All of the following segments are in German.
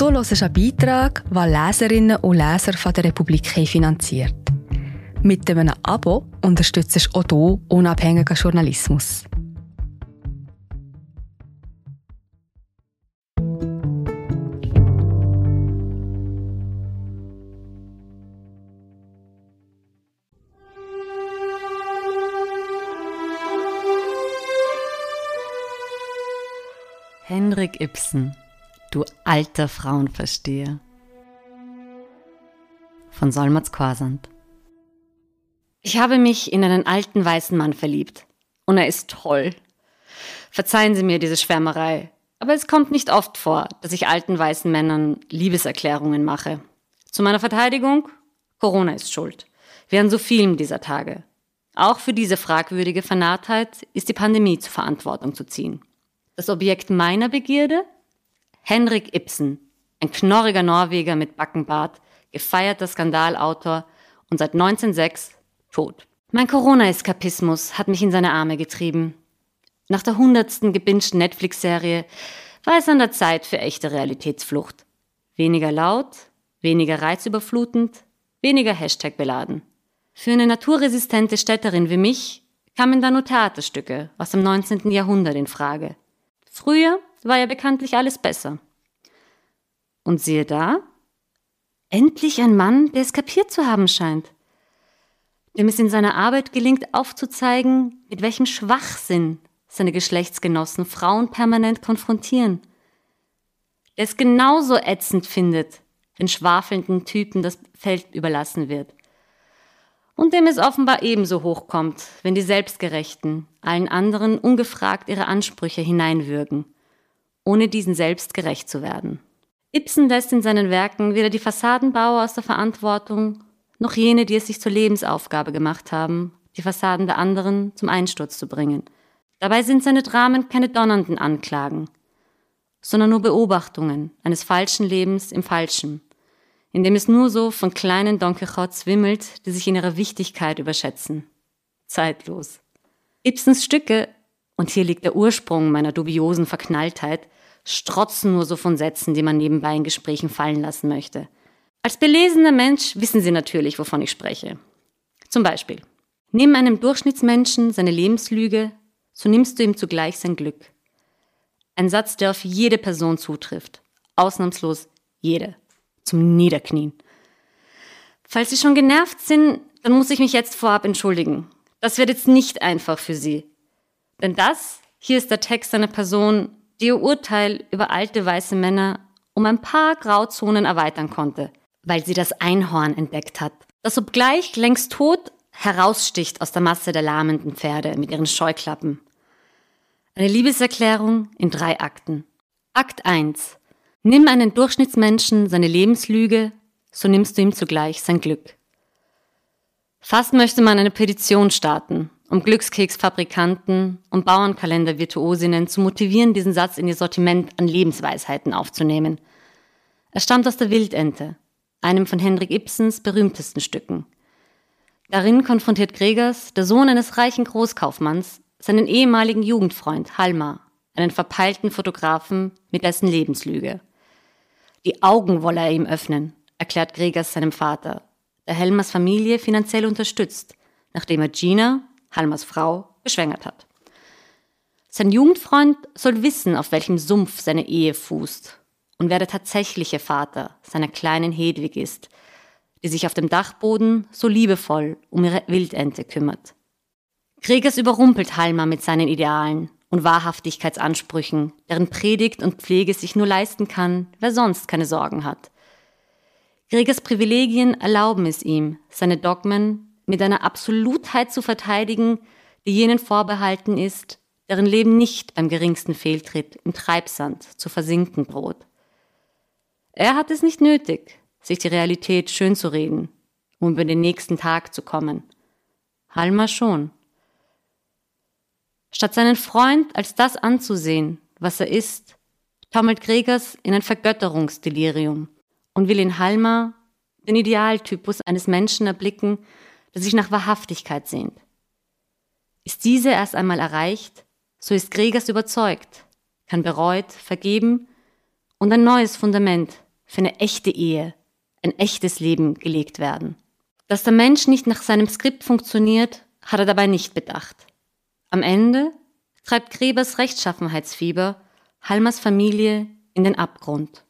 Du hörst einen Beitrag, den Leserinnen und Leser von der Republik finanziert. Mit einem Abo unterstützt du auch du unabhängigen Journalismus. Henrik Ibsen, du alter Frauenversteher. Von Solmaz Korsand. Ich habe mich in einen alten weißen Mann verliebt. Und er ist toll. Verzeihen Sie mir diese Schwärmerei, aber es kommt nicht oft vor, dass ich alten weißen Männern Liebeserklärungen mache. Zu meiner Verteidigung, Corona ist schuld. An so vielen dieser Tage. Auch für diese fragwürdige Vernarrtheit ist die Pandemie zur Verantwortung zu ziehen. Das Objekt meiner Begierde? Henrik Ibsen, ein knorriger Norweger mit Backenbart, gefeierter Skandalautor und seit 1906 tot. Mein Corona-Eskapismus hat mich in seine Arme getrieben. Nach der hundertsten gebingten Netflix-Serie war es an der Zeit für echte Realitätsflucht. Weniger laut, weniger reizüberflutend, weniger Hashtag beladen. Für eine naturresistente Städterin wie mich kamen da nur Theaterstücke aus dem 19. Jahrhundert in Frage. Früher war ja bekanntlich alles besser. Und siehe da, endlich ein Mann, der es kapiert zu haben scheint, dem es in seiner Arbeit gelingt aufzuzeigen, mit welchem Schwachsinn seine Geschlechtsgenossen Frauen permanent konfrontieren, der es genauso ätzend findet, wenn schwafelnden Typen das Feld überlassen wird. Und dem es offenbar ebenso hochkommt, wenn die Selbstgerechten allen anderen ungefragt ihre Ansprüche hineinwürgen, ohne diesen selbst gerecht zu werden. Ibsen lässt in seinen Werken weder die Fassadenbauer aus der Verantwortung, noch jene, die es sich zur Lebensaufgabe gemacht haben, die Fassaden der anderen zum Einsturz zu bringen. Dabei sind seine Dramen keine donnernden Anklagen, sondern nur Beobachtungen eines falschen Lebens im Falschen, in dem es nur so von kleinen Don Quixotes wimmelt, die sich in ihrer Wichtigkeit überschätzen. Zeitlos. Ibsens Stücke, und hier liegt der Ursprung meiner dubiosen Verknalltheit, strotzen nur so von Sätzen, die man nebenbei in Gesprächen fallen lassen möchte. Als belesener Mensch wissen Sie natürlich, wovon ich spreche. Zum Beispiel, nimm einem Durchschnittsmenschen seine Lebenslüge, so nimmst du ihm zugleich sein Glück. Ein Satz, der auf jede Person zutrifft. Ausnahmslos jede zum Niederknien. Falls Sie schon genervt sind, dann muss ich mich jetzt vorab entschuldigen. Das wird jetzt nicht einfach für Sie. Denn das hier ist der Text einer Person, die ihr Urteil über alte weiße Männer um ein paar Grauzonen erweitern konnte, weil sie das Einhorn entdeckt hat, das obgleich längst tot heraussticht aus der Masse der lahmenden Pferde mit ihren Scheuklappen. Eine Liebeserklärung in drei Akten. Akt 1. Nimm einen Durchschnittsmenschen seine Lebenslüge, so nimmst du ihm zugleich sein Glück. Fast möchte man eine Petition starten, um Glückskeksfabrikanten und Bauernkalender-Virtuosinnen zu motivieren, diesen Satz in ihr Sortiment an Lebensweisheiten aufzunehmen. Er stammt aus der Wildente, einem von Henrik Ibsens berühmtesten Stücken. Darin konfrontiert Gregers, der Sohn eines reichen Großkaufmanns, seinen ehemaligen Jugendfreund Halmar, einen verpeilten Fotografen mit dessen Lebenslüge. Die Augen wolle er ihm öffnen, erklärt Gregers seinem Vater, der Helmers Familie finanziell unterstützt, nachdem er Gina, Halmers Frau, geschwängert hat. Sein Jugendfreund soll wissen, auf welchem Sumpf seine Ehe fußt und wer der tatsächliche Vater seiner kleinen Hedwig ist, die sich auf dem Dachboden so liebevoll um ihre Wildente kümmert. Gregers überrumpelt Halmer mit seinen Idealen und Wahrhaftigkeitsansprüchen, deren Predigt und Pflege sich nur leisten kann, wer sonst keine Sorgen hat. Gregers Privilegien erlauben es ihm, seine Dogmen mit einer Absolutheit zu verteidigen, die jenen vorbehalten ist, deren Leben nicht beim geringsten Fehltritt im Treibsand zu versinken droht. Er hat es nicht nötig, sich die Realität schön zu reden, um über den nächsten Tag zu kommen. Halma schon. Statt seinen Freund als das anzusehen, was er ist, taumelt Gregers in ein Vergötterungsdelirium und will in Halma den Idealtypus eines Menschen erblicken, der sich nach Wahrhaftigkeit sehnt. Ist diese erst einmal erreicht, so ist Gregers überzeugt, kann bereut, vergeben und ein neues Fundament für eine echte Ehe, ein echtes Leben gelegt werden. Dass der Mensch nicht nach seinem Skript funktioniert, hat er dabei nicht bedacht. Am Ende treibt Grebers Rechtschaffenheitsfieber Halmers Familie in den Abgrund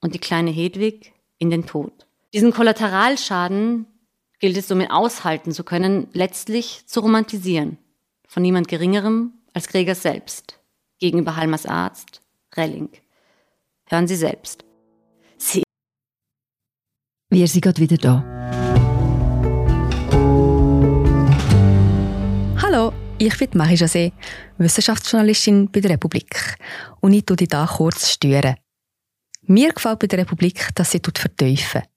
und die kleine Hedwig in den Tod. Diesen Kollateralschaden gilt es somit aushalten zu können, letztlich zu romantisieren. Von niemand Geringerem als Gregers selbst. Gegenüber Halmers Arzt, Relling. Hören Sie selbst. Sie Wir sind gerade wieder da. Hallo, ich bin Marie José, Wissenschaftsjournalistin bei der Republik. Und ich tue dich hier kurz stören. Mir gefällt bei der Republik, dass sie vertiefen.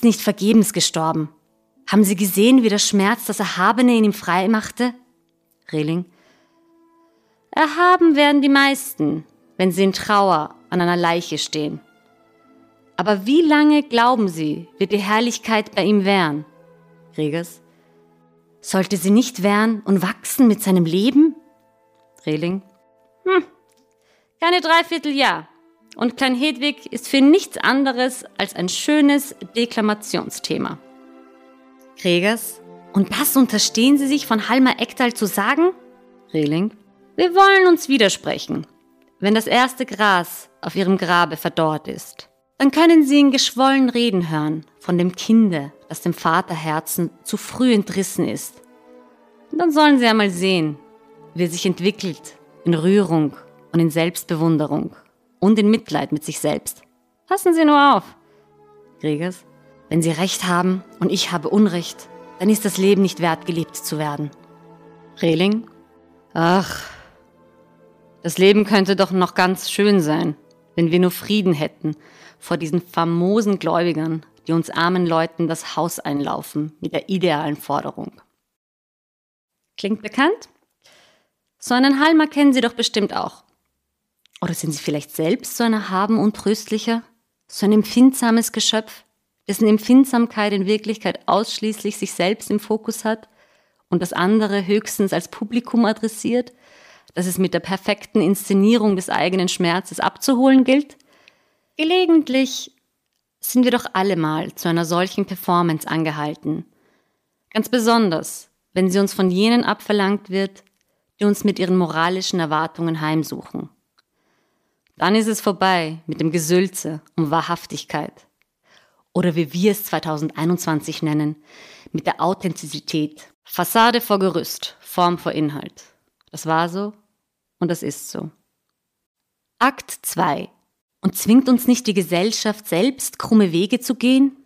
Ist nicht vergebens gestorben. Haben Sie gesehen, wie der Schmerz das Erhabene in ihm frei machte? Rehling. Erhaben werden die meisten, wenn sie in Trauer an einer Leiche stehen. Aber wie lange, glauben Sie, wird die Herrlichkeit bei ihm währen? Regers. Sollte sie nicht währen und wachsen mit seinem Leben? Rehling. Hm, keine Dreivierteljahr. Und Klein Hedwig ist für nichts anderes als ein schönes Deklamationsthema. Gregers. Und das unterstehen Sie sich von Halmer Ecktal zu sagen? Rehling. Wir wollen uns widersprechen. Wenn das erste Gras auf Ihrem Grabe verdorrt ist, dann können Sie in geschwollen Reden hören von dem Kinde, das dem Vaterherzen zu früh entrissen ist. Und dann sollen Sie einmal sehen, wie er sich entwickelt in Rührung und in Selbstbewunderung und in Mitleid mit sich selbst. Passen Sie nur auf. Gregers, wenn Sie Recht haben und ich habe Unrecht, dann ist das Leben nicht wert, gelebt zu werden. Rehling, ach, das Leben könnte doch noch ganz schön sein, wenn wir nur Frieden hätten vor diesen famosen Gläubigern, die uns armen Leuten das Haus einlaufen mit der idealen Forderung. Klingt bekannt? So einen Halmer kennen Sie doch bestimmt auch. Oder sind Sie vielleicht selbst so ein erhaben und tröstlicher, so ein empfindsames Geschöpf, dessen Empfindsamkeit in Wirklichkeit ausschließlich sich selbst im Fokus hat und das andere höchstens als Publikum adressiert, das es mit der perfekten Inszenierung des eigenen Schmerzes abzuholen gilt? Gelegentlich sind wir doch alle mal zu einer solchen Performance angehalten. Ganz besonders, wenn sie uns von jenen abverlangt wird, die uns mit ihren moralischen Erwartungen heimsuchen. Dann ist es vorbei mit dem Gesülze um Wahrhaftigkeit. Oder wie wir es 2021 nennen, mit der Authentizität. Fassade vor Gerüst, Form vor Inhalt. Das war so und das ist so. Akt 2. Und zwingt uns nicht die Gesellschaft selbst, krumme Wege zu gehen?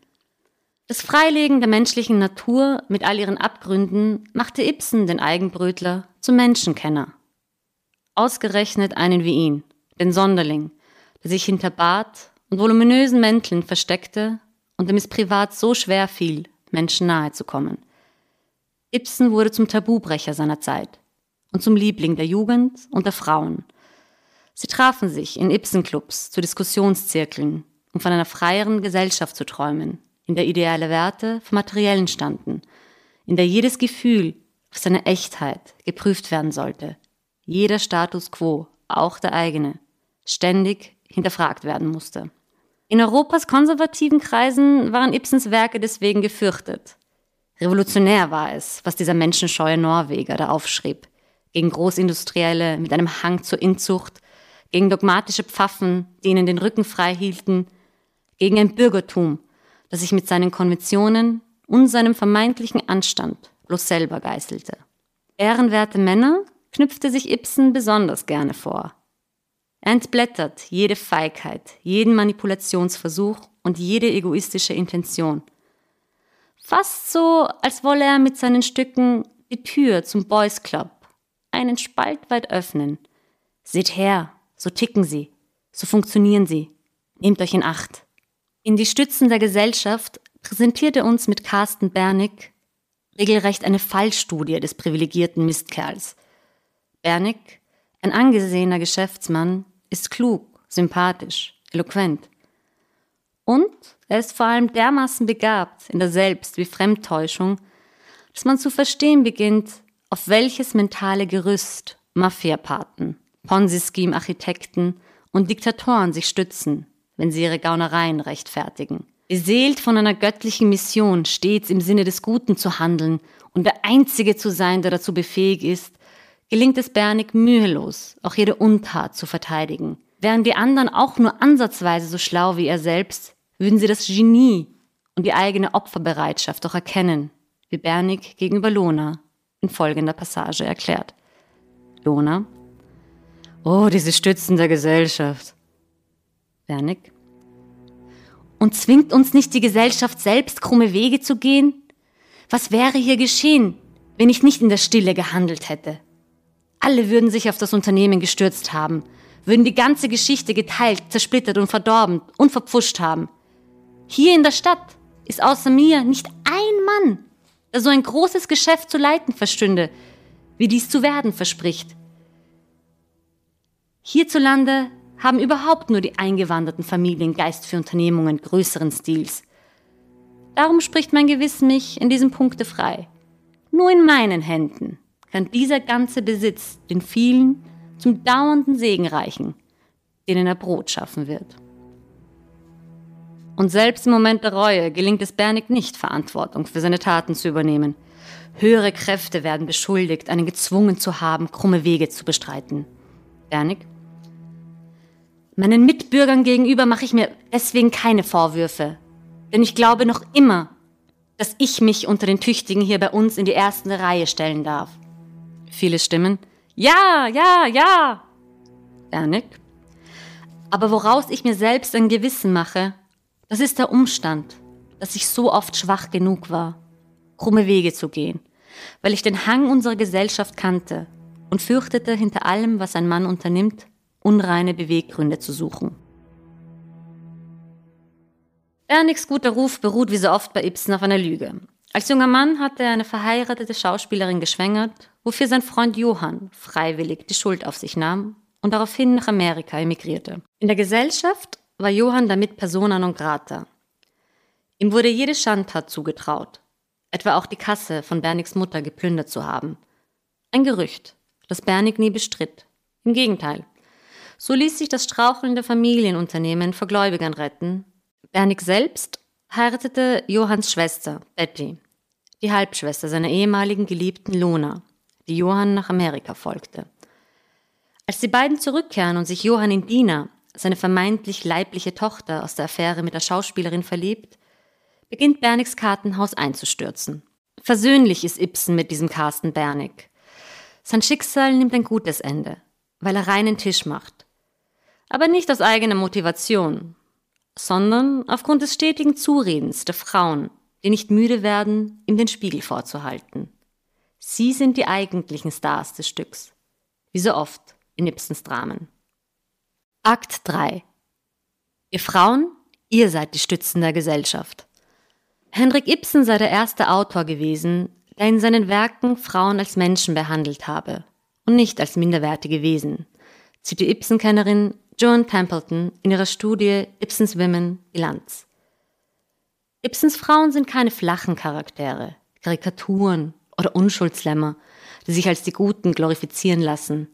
Das Freilegen der menschlichen Natur mit all ihren Abgründen machte Ibsen, den Eigenbrötler, zum Menschenkenner. Ausgerechnet einen wie ihn den Sonderling, der sich hinter Bart und voluminösen Mänteln versteckte und dem es privat so schwer fiel, Menschen nahe zu kommen. Ibsen wurde zum Tabubrecher seiner Zeit und zum Liebling der Jugend und der Frauen. Sie trafen sich in Ibsen-Clubs zu Diskussionszirkeln, um von einer freieren Gesellschaft zu träumen, in der ideale Werte vom Materiellen standen, in der jedes Gefühl auf seine Echtheit geprüft werden sollte, jeder Status quo, auch der eigene, ständig hinterfragt werden musste. In Europas konservativen Kreisen waren Ibsens Werke deswegen gefürchtet. Revolutionär war es, was dieser menschenscheue Norweger da aufschrieb. Gegen Großindustrielle mit einem Hang zur Inzucht, gegen dogmatische Pfaffen, die ihnen den Rücken frei hielten, gegen ein Bürgertum, das sich mit seinen Konventionen und seinem vermeintlichen Anstand bloß selber geißelte. Ehrenwerte Männer knüpfte sich Ibsen besonders gerne vor. Er entblättert jede Feigheit, jeden Manipulationsversuch und jede egoistische Intention. Fast so, als wolle er mit seinen Stücken die Tür zum Boys Club einen Spalt weit öffnen. Seht her, so ticken sie. So funktionieren sie. Nehmt euch in Acht. In die Stützen der Gesellschaft präsentierte uns mit Carsten Bernig regelrecht eine Fallstudie des privilegierten Mistkerls. Bernig, ein angesehener Geschäftsmann, ist klug, sympathisch, eloquent. Und er ist vor allem dermaßen begabt in der Selbst- wie Fremdtäuschung, dass man zu verstehen beginnt, auf welches mentale Gerüst Mafiapaten, Ponzi-Scheme-Architekten und Diktatoren sich stützen, wenn sie ihre Gaunereien rechtfertigen. Beseelt von einer göttlichen Mission, stets im Sinne des Guten zu handeln und der Einzige zu sein, der dazu befähigt ist, gelingt es Bernig mühelos, auch jede Untat zu verteidigen. Wären die anderen auch nur ansatzweise so schlau wie er selbst, würden sie das Genie und die eigene Opferbereitschaft doch erkennen, wie Bernig gegenüber Lona in folgender Passage erklärt. Lona. Oh, diese Stützen der Gesellschaft. Bernig. Und zwingt uns nicht die Gesellschaft selbst, krumme Wege zu gehen? Was wäre hier geschehen, wenn ich nicht in der Stille gehandelt hätte? Alle würden sich auf das Unternehmen gestürzt haben, würden die ganze Geschichte geteilt, zersplittert und verdorben und verpfuscht haben. Hier in der Stadt ist außer mir nicht ein Mann, der so ein großes Geschäft zu leiten verstünde, wie dies zu werden verspricht. Hierzulande haben überhaupt nur die eingewanderten Familien Geist für Unternehmungen größeren Stils. Darum spricht mein Gewissen mich in diesem Punkte frei. Nur in meinen Händen kann dieser ganze Besitz den vielen zum dauernden Segen reichen, denen er Brot schaffen wird. Und selbst im Moment der Reue gelingt es Bernig nicht, Verantwortung für seine Taten zu übernehmen. Höhere Kräfte werden beschuldigt, einen gezwungen zu haben, krumme Wege zu bestreiten. Bernig? Meinen Mitbürgern gegenüber mache ich mir deswegen keine Vorwürfe. Denn ich glaube noch immer, dass ich mich unter den Tüchtigen hier bei uns in die erste Reihe stellen darf. Viele Stimmen. Ja, ja, ja. Bernig? Aber woraus ich mir selbst ein Gewissen mache, das ist der Umstand, dass ich so oft schwach genug war, krumme Wege zu gehen, weil ich den Hang unserer Gesellschaft kannte und fürchtete, hinter allem, was ein Mann unternimmt, unreine Beweggründe zu suchen. Bernigs guter Ruf beruht wie so oft bei Ibsen auf einer Lüge. Als junger Mann hatte er eine verheiratete Schauspielerin geschwängert, wofür sein Freund Johann freiwillig die Schuld auf sich nahm und daraufhin nach Amerika emigrierte. In der Gesellschaft war Johann damit persona non grata. Ihm wurde jede Schandtat zugetraut, etwa auch die Kasse von Bernigs Mutter geplündert zu haben. Ein Gerücht, das Bernig nie bestritt. Im Gegenteil. So ließ sich das strauchelnde Familienunternehmen vor Gläubigern retten. Bernig selbst heiratete Johanns Schwester, Betty, die Halbschwester seiner ehemaligen Geliebten Lona, die Johann nach Amerika folgte. Als die beiden zurückkehren und sich Johann in Dina, seine vermeintlich leibliche Tochter aus der Affäre mit der Schauspielerin verliebt, beginnt Bernigs Kartenhaus einzustürzen. Versöhnlich ist Ibsen mit diesem Carsten Bernig. Sein Schicksal nimmt ein gutes Ende, weil er reinen Tisch macht. Aber nicht aus eigener Motivation, sondern aufgrund des stetigen Zuredens der Frauen, die nicht müde werden, ihm den Spiegel vorzuhalten. Sie sind die eigentlichen Stars des Stücks, wie so oft in Ibsens Dramen. Akt 3 Ihr Frauen, ihr seid die Stützen der Gesellschaft. Henrik Ibsen sei der erste Autor gewesen, der in seinen Werken Frauen als Menschen behandelt habe und nicht als minderwertige Wesen, zieht die Ibsen-Kennerin Joan Templeton in ihrer Studie Ibsens Women Bilanz. Ibsens Frauen sind keine flachen Charaktere, Karikaturen oder Unschuldslämmer, die sich als die Guten glorifizieren lassen.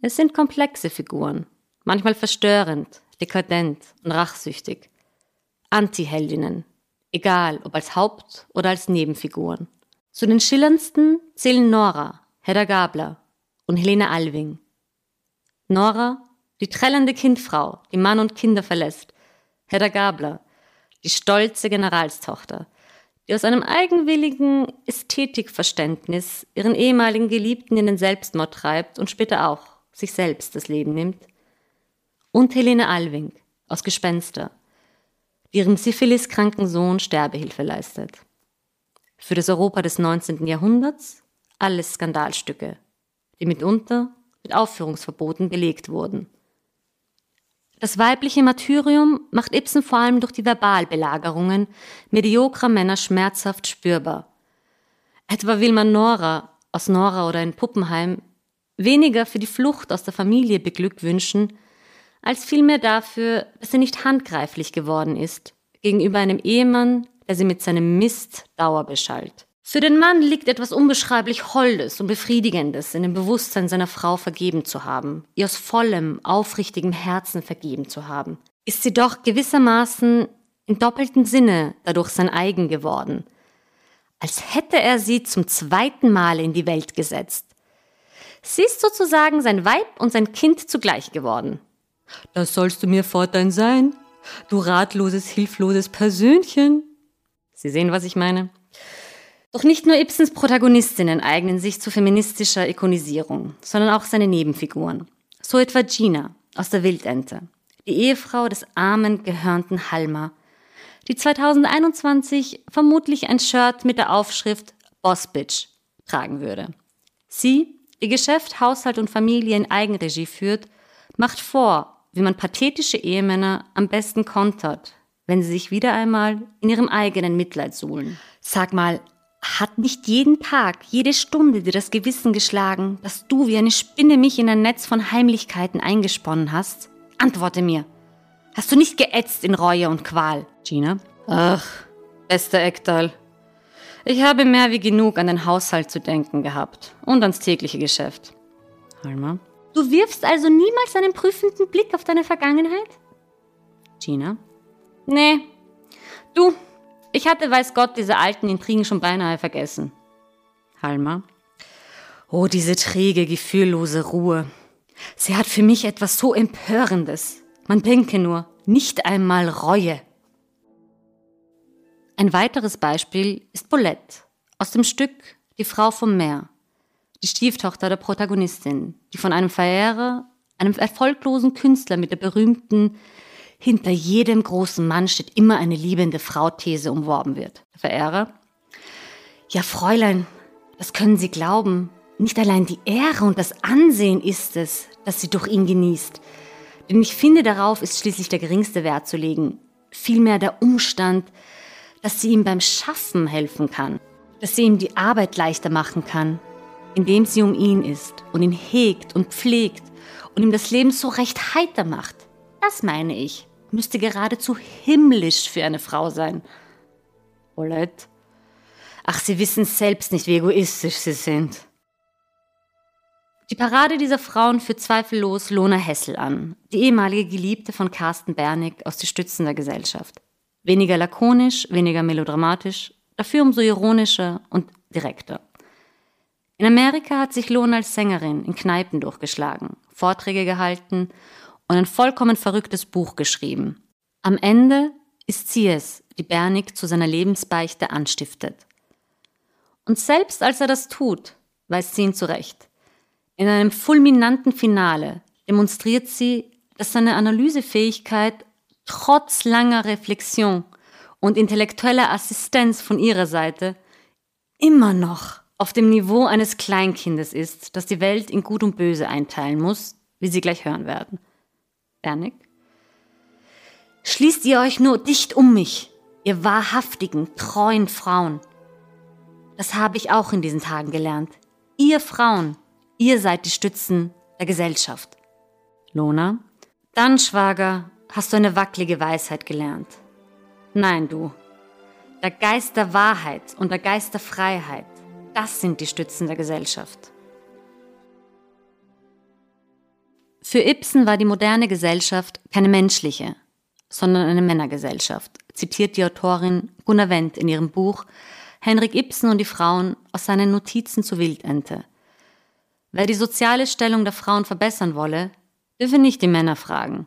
Es sind komplexe Figuren, manchmal verstörend, dekadent und rachsüchtig. Anti-Heldinnen, egal ob als Haupt- oder als Nebenfiguren. Zu den schillerndsten zählen Nora, Hedda Gabler und Helene Alving. Nora, die trellende Kindfrau, die Mann und Kinder verlässt. Hedda Gabler, die stolze Generalstochter, die aus einem eigenwilligen Ästhetikverständnis ihren ehemaligen Geliebten in den Selbstmord treibt und später auch sich selbst das Leben nimmt und Helene Alving aus Gespenster, die ihrem syphiliskranken Sohn Sterbehilfe leistet. Für das Europa des 19. Jahrhunderts alles Skandalstücke, die mitunter mit Aufführungsverboten belegt wurden. Das weibliche Martyrium macht Ibsen vor allem durch die Verbalbelagerungen mediokrer Männer schmerzhaft spürbar. Etwa will man Nora aus Nora oder in Puppenheim weniger für die Flucht aus der Familie beglückwünschen, als vielmehr dafür, dass er nicht handgreiflich geworden ist gegenüber einem Ehemann, der sie mit seinem Mist Dauer beschallt. Für den Mann liegt etwas unbeschreiblich Holdes und Befriedigendes in dem Bewusstsein seiner Frau vergeben zu haben, ihr aus vollem, aufrichtigem Herzen vergeben zu haben. Ist sie doch gewissermaßen im doppelten Sinne dadurch sein eigen geworden, als hätte er sie zum zweiten Mal in die Welt gesetzt. Sie ist sozusagen sein Weib und sein Kind zugleich geworden. Das sollst du mir fortan sein, du ratloses, hilfloses Persönchen. Sie sehen, was ich meine? Doch nicht nur Ibsens Protagonistinnen eignen sich zu feministischer Ikonisierung, sondern auch seine Nebenfiguren. So etwa Gina aus der Wildente, die Ehefrau des armen, gehörnten Halmer, die 2021 vermutlich ein Shirt mit der Aufschrift Boss Bitch tragen würde. Sie, die Geschäft, Haushalt und Familie in Eigenregie führt, macht vor, wie man pathetische Ehemänner am besten kontert, wenn sie sich wieder einmal in ihrem eigenen Mitleid suhlen. Sag mal, hat nicht jeden Tag, jede Stunde dir das Gewissen geschlagen, dass du wie eine Spinne mich in ein Netz von Heimlichkeiten eingesponnen hast? Antworte mir. Hast du nicht geätzt in Reue und Qual, Gina? Ach, bester Ektal. Ich habe mehr wie genug an den Haushalt zu denken gehabt und ans tägliche Geschäft. Halma. Du wirfst also niemals einen prüfenden Blick auf deine Vergangenheit? Gina. Nee. Du, ich hatte, weiß Gott, diese alten Intrigen schon beinahe vergessen. Halma. Oh, diese träge, gefühllose Ruhe. Sie hat für mich etwas so Empörendes. Man denke nur, nicht einmal Reue. Ein weiteres Beispiel ist Bolette aus dem Stück Die Frau vom Meer, die Stieftochter der Protagonistin, die von einem Verehrer, einem erfolglosen Künstler mit der berühmten hinter jedem großen Mann steht immer eine liebende Frau-These umworben wird. Verehrer. Ja, Fräulein, das können Sie glauben. Nicht allein die Ehre und das Ansehen ist es, das sie durch ihn genießt. Denn ich finde, darauf ist schließlich der geringste Wert zu legen. Vielmehr der Umstand, dass sie ihm beim Schaffen helfen kann, dass sie ihm die Arbeit leichter machen kann, indem sie um ihn ist und ihn hegt und pflegt und ihm das Leben so recht heiter macht. Das meine ich müsste geradezu himmlisch für eine Frau sein. Paulette? Ach, Sie wissen selbst nicht, wie egoistisch Sie sind. Die Parade dieser Frauen führt zweifellos Lona Hessel an, die ehemalige Geliebte von Carsten Bernig aus Die Stützen der Gesellschaft. Weniger lakonisch, weniger melodramatisch, dafür umso ironischer und direkter. In Amerika hat sich Lona als Sängerin in Kneipen durchgeschlagen, Vorträge gehalten und ein vollkommen verrücktes Buch geschrieben. Am Ende ist sie es, die Bernig zu seiner Lebensbeichte anstiftet. Und selbst als er das tut, weist sie ihn zurecht. In einem fulminanten Finale demonstriert sie, dass seine Analysefähigkeit trotz langer Reflexion und intellektueller Assistenz von ihrer Seite immer noch auf dem Niveau eines Kleinkindes ist, das die Welt in Gut und Böse einteilen muss, wie Sie gleich hören werden. Bernig. Schließt ihr euch nur dicht um mich, ihr wahrhaftigen, treuen Frauen. Das habe ich auch in diesen Tagen gelernt. Ihr Frauen, ihr seid die Stützen der Gesellschaft. Lona. Dann, Schwager, hast du eine wackelige Weisheit gelernt. Nein, du. Der Geist der Wahrheit und der Geist der Freiheit, das sind die Stützen der Gesellschaft. Für Ibsen war die moderne Gesellschaft keine menschliche, sondern eine Männergesellschaft, zitiert die Autorin Gunnar Wendt in ihrem Buch Henrik Ibsen und die Frauen aus seinen Notizen zu Wildente. Wer die soziale Stellung der Frauen verbessern wolle, dürfe nicht die Männer fragen.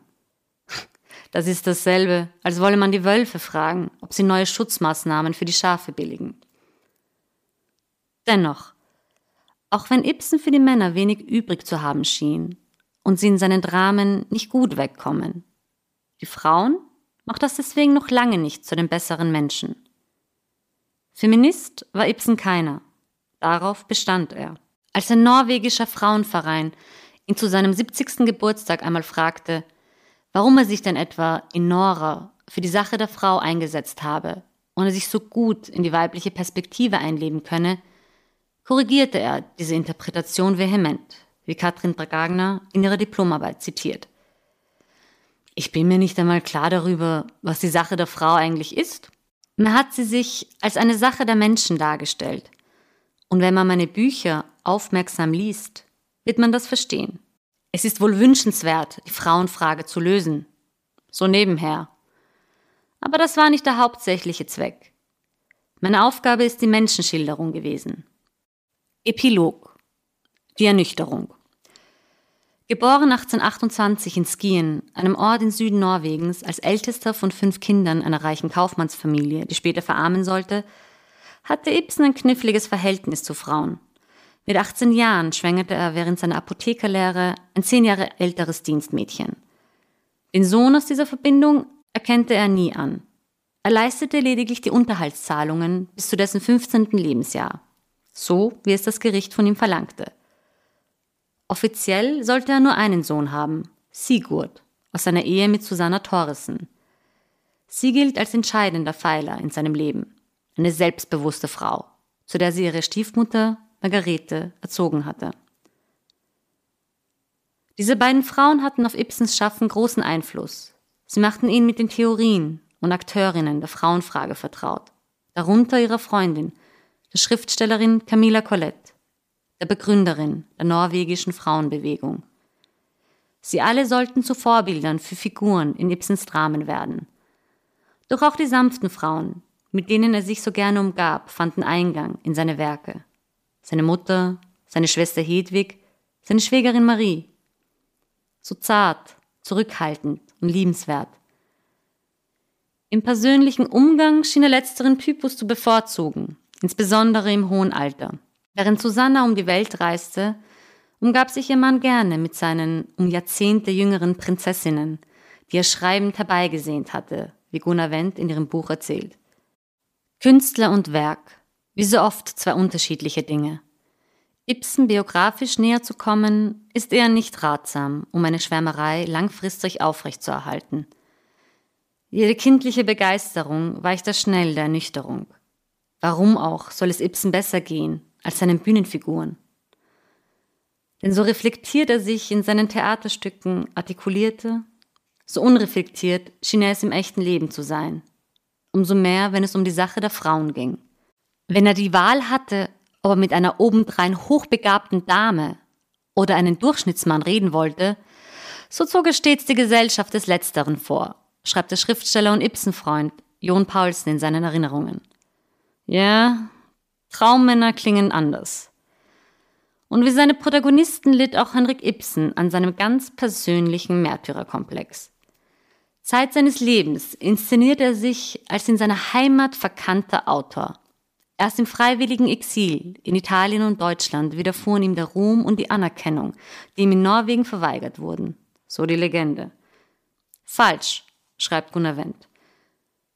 Das ist dasselbe, als wolle man die Wölfe fragen, ob sie neue Schutzmaßnahmen für die Schafe billigen. Dennoch, auch wenn Ibsen für die Männer wenig übrig zu haben schien, und sie in seinen Dramen nicht gut wegkommen. Die Frauen macht das deswegen noch lange nicht zu den besseren Menschen. Feminist war Ibsen keiner. Darauf bestand er. Als ein norwegischer Frauenverein ihn zu seinem 70. Geburtstag einmal fragte, Warum er sich denn etwa in Nora für die Sache der Frau eingesetzt habe und er sich so gut in die weibliche Perspektive einleben könne, korrigierte er diese Interpretation vehement, wie Katrin Bragagner in ihrer Diplomarbeit zitiert. Ich bin mir nicht einmal klar darüber, was die Sache der Frau eigentlich ist. Man hat sie sich als eine Sache der Menschen dargestellt. Und wenn man meine Bücher aufmerksam liest, wird man das verstehen. Es ist wohl wünschenswert, die Frauenfrage zu lösen. So nebenher. Aber das war nicht der hauptsächliche Zweck. Meine Aufgabe ist die Menschenschilderung gewesen. Epilog. Die Ernüchterung. Geboren 1828 in Skien, einem Ort im Süden Norwegens, als ältester von fünf Kindern einer reichen Kaufmannsfamilie, die später verarmen sollte, hatte Ibsen ein kniffliges Verhältnis zu Frauen. Mit 18 Jahren schwängerte er während seiner Apothekerlehre ein zehn Jahre älteres Dienstmädchen. Den Sohn aus dieser Verbindung erkannte er nie an. Er leistete lediglich die Unterhaltszahlungen bis zu dessen 15. Lebensjahr. So, wie es das Gericht von ihm verlangte – Offiziell sollte er nur einen Sohn haben, Sigurd, aus seiner Ehe mit Susanna Thoresen. Sie gilt als entscheidender Pfeiler in seinem Leben, eine selbstbewusste Frau, zu der sie ihre Stiefmutter Margarete erzogen hatte. Diese beiden Frauen hatten auf Ibsens Schaffen großen Einfluss. Sie machten ihn mit den Theorien und Akteurinnen der Frauenfrage vertraut, darunter ihrer Freundin, der Schriftstellerin Camilla Collette der Begründerin der norwegischen Frauenbewegung. Sie alle sollten zu Vorbildern für Figuren in Ibsens Dramen werden. Doch auch die sanften Frauen, mit denen er sich so gerne umgab, fanden Eingang in seine Werke. Seine Mutter, seine Schwester Hedwig, seine Schwägerin Marie. So zart, zurückhaltend und liebenswert. Im persönlichen Umgang schien er letzteren Typus zu bevorzugen, insbesondere im hohen Alter. Während Susanna um die Welt reiste, umgab sich ihr Mann gerne mit seinen um Jahrzehnte jüngeren Prinzessinnen, die er schreibend herbeigesehnt hatte, wie Gunnar Wendt in ihrem Buch erzählt. Künstler und Werk, wie so oft zwei unterschiedliche Dinge. Ibsen biografisch näher zu kommen, ist eher nicht ratsam, um eine Schwärmerei langfristig aufrechtzuerhalten. Jede kindliche Begeisterung weicht da schnell der Ernüchterung. Warum auch soll es Ibsen besser gehen, als seinen Bühnenfiguren. Denn so reflektiert er sich in seinen Theaterstücken artikulierte, so unreflektiert schien er es im echten Leben zu sein. Umso mehr, wenn es um die Sache der Frauen ging. Wenn er die Wahl hatte, ob er mit einer obendrein hochbegabten Dame oder einen Durchschnittsmann reden wollte, so zog er stets die Gesellschaft des Letzteren vor, schreibt der Schriftsteller und Ibsen-Freund John Paulsen in seinen Erinnerungen. Ja, Traummänner klingen anders. Und wie seine Protagonisten litt auch Henrik Ibsen an seinem ganz persönlichen Märtyrerkomplex. Zeit seines Lebens inszeniert er sich als in seiner Heimat verkannter Autor. Erst im freiwilligen Exil in Italien und Deutschland widerfuhren ihm der Ruhm und die Anerkennung, die ihm in Norwegen verweigert wurden. So die Legende. Falsch, schreibt Gunnar Wendt.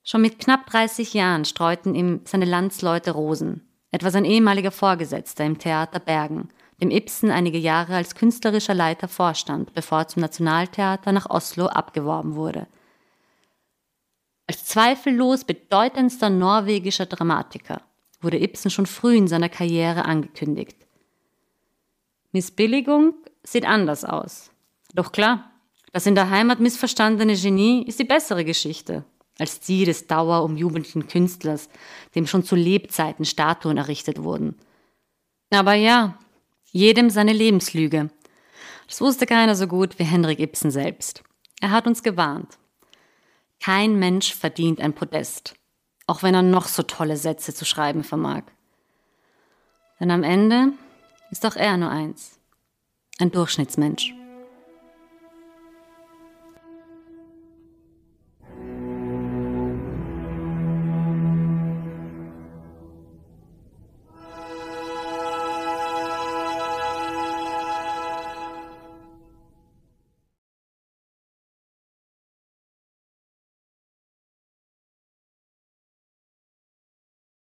Schon mit knapp 30 Jahren streuten ihm seine Landsleute Rosen etwa sein ehemaliger Vorgesetzter im Theater Bergen, dem Ibsen einige Jahre als künstlerischer Leiter vorstand, bevor er zum Nationaltheater nach Oslo abgeworben wurde. Als zweifellos bedeutendster norwegischer Dramatiker wurde Ibsen schon früh in seiner Karriere angekündigt. Missbilligung sieht anders aus. Doch klar, das in der Heimat missverstandene Genie ist die bessere Geschichte als die des dauerumjubelnden Künstlers, dem schon zu Lebzeiten Statuen errichtet wurden. Aber ja, jedem seine Lebenslüge. Das wusste keiner so gut wie Henrik Ibsen selbst. Er hat uns gewarnt. Kein Mensch verdient ein Podest, auch wenn er noch so tolle Sätze zu schreiben vermag. Denn am Ende ist auch er nur eins, ein Durchschnittsmensch.